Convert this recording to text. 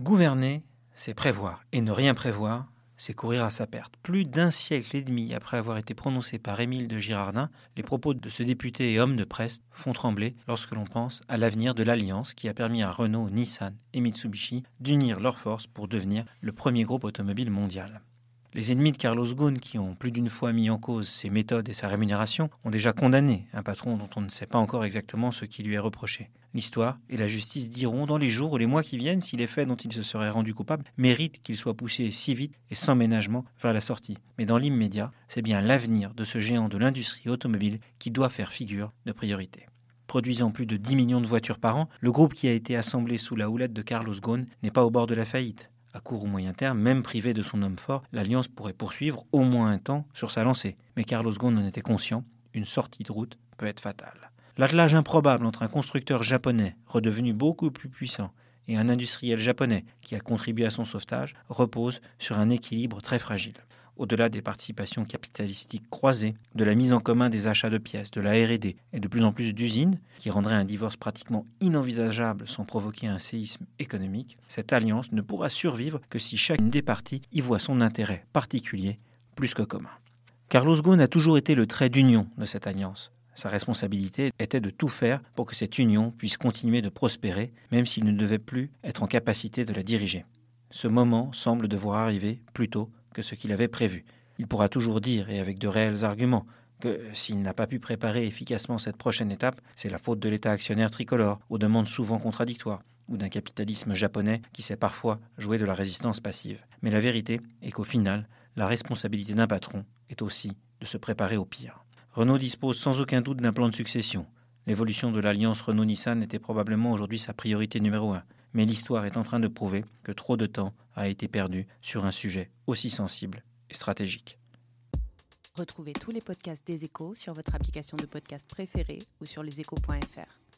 Gouverner, c'est prévoir, et ne rien prévoir, c'est courir à sa perte. Plus d'un siècle et demi après avoir été prononcés par Émile de Girardin, les propos de ce député et homme de presse font trembler lorsque l'on pense à l'avenir de l'alliance qui a permis à Renault, Nissan et Mitsubishi d'unir leurs forces pour devenir le premier groupe automobile mondial. Les ennemis de Carlos Ghosn, qui ont plus d'une fois mis en cause ses méthodes et sa rémunération, ont déjà condamné un patron dont on ne sait pas encore exactement ce qui lui est reproché. L'histoire et la justice diront dans les jours ou les mois qui viennent si les faits dont il se serait rendu coupable méritent qu'il soit poussé si vite et sans ménagement vers la sortie. Mais dans l'immédiat, c'est bien l'avenir de ce géant de l'industrie automobile qui doit faire figure de priorité. Produisant plus de 10 millions de voitures par an, le groupe qui a été assemblé sous la houlette de Carlos Ghosn n'est pas au bord de la faillite. À court ou moyen terme, même privé de son homme fort, l'Alliance pourrait poursuivre au moins un temps sur sa lancée. Mais Carlos Ghosn en était conscient, une sortie de route peut être fatale. L'attelage improbable entre un constructeur japonais, redevenu beaucoup plus puissant, et un industriel japonais qui a contribué à son sauvetage repose sur un équilibre très fragile au-delà des participations capitalistiques croisées, de la mise en commun des achats de pièces, de la RD et de plus en plus d'usines, qui rendraient un divorce pratiquement inenvisageable sans provoquer un séisme économique, cette alliance ne pourra survivre que si chacune des parties y voit son intérêt particulier plus que commun. Carlos Ghosn a toujours été le trait d'union de cette alliance. Sa responsabilité était de tout faire pour que cette union puisse continuer de prospérer, même s'il ne devait plus être en capacité de la diriger. Ce moment semble devoir arriver plus tôt que ce qu'il avait prévu. Il pourra toujours dire, et avec de réels arguments, que s'il n'a pas pu préparer efficacement cette prochaine étape, c'est la faute de l'État actionnaire tricolore, aux demandes souvent contradictoires, ou d'un capitalisme japonais qui sait parfois jouer de la résistance passive. Mais la vérité est qu'au final, la responsabilité d'un patron est aussi de se préparer au pire. Renault dispose sans aucun doute d'un plan de succession. L'évolution de l'alliance Renault-Nissan était probablement aujourd'hui sa priorité numéro un mais l'histoire est en train de prouver que trop de temps a été perdu sur un sujet aussi sensible et stratégique. Retrouvez tous les podcasts des échos sur votre application de podcast préférée ou sur leséchos.fr.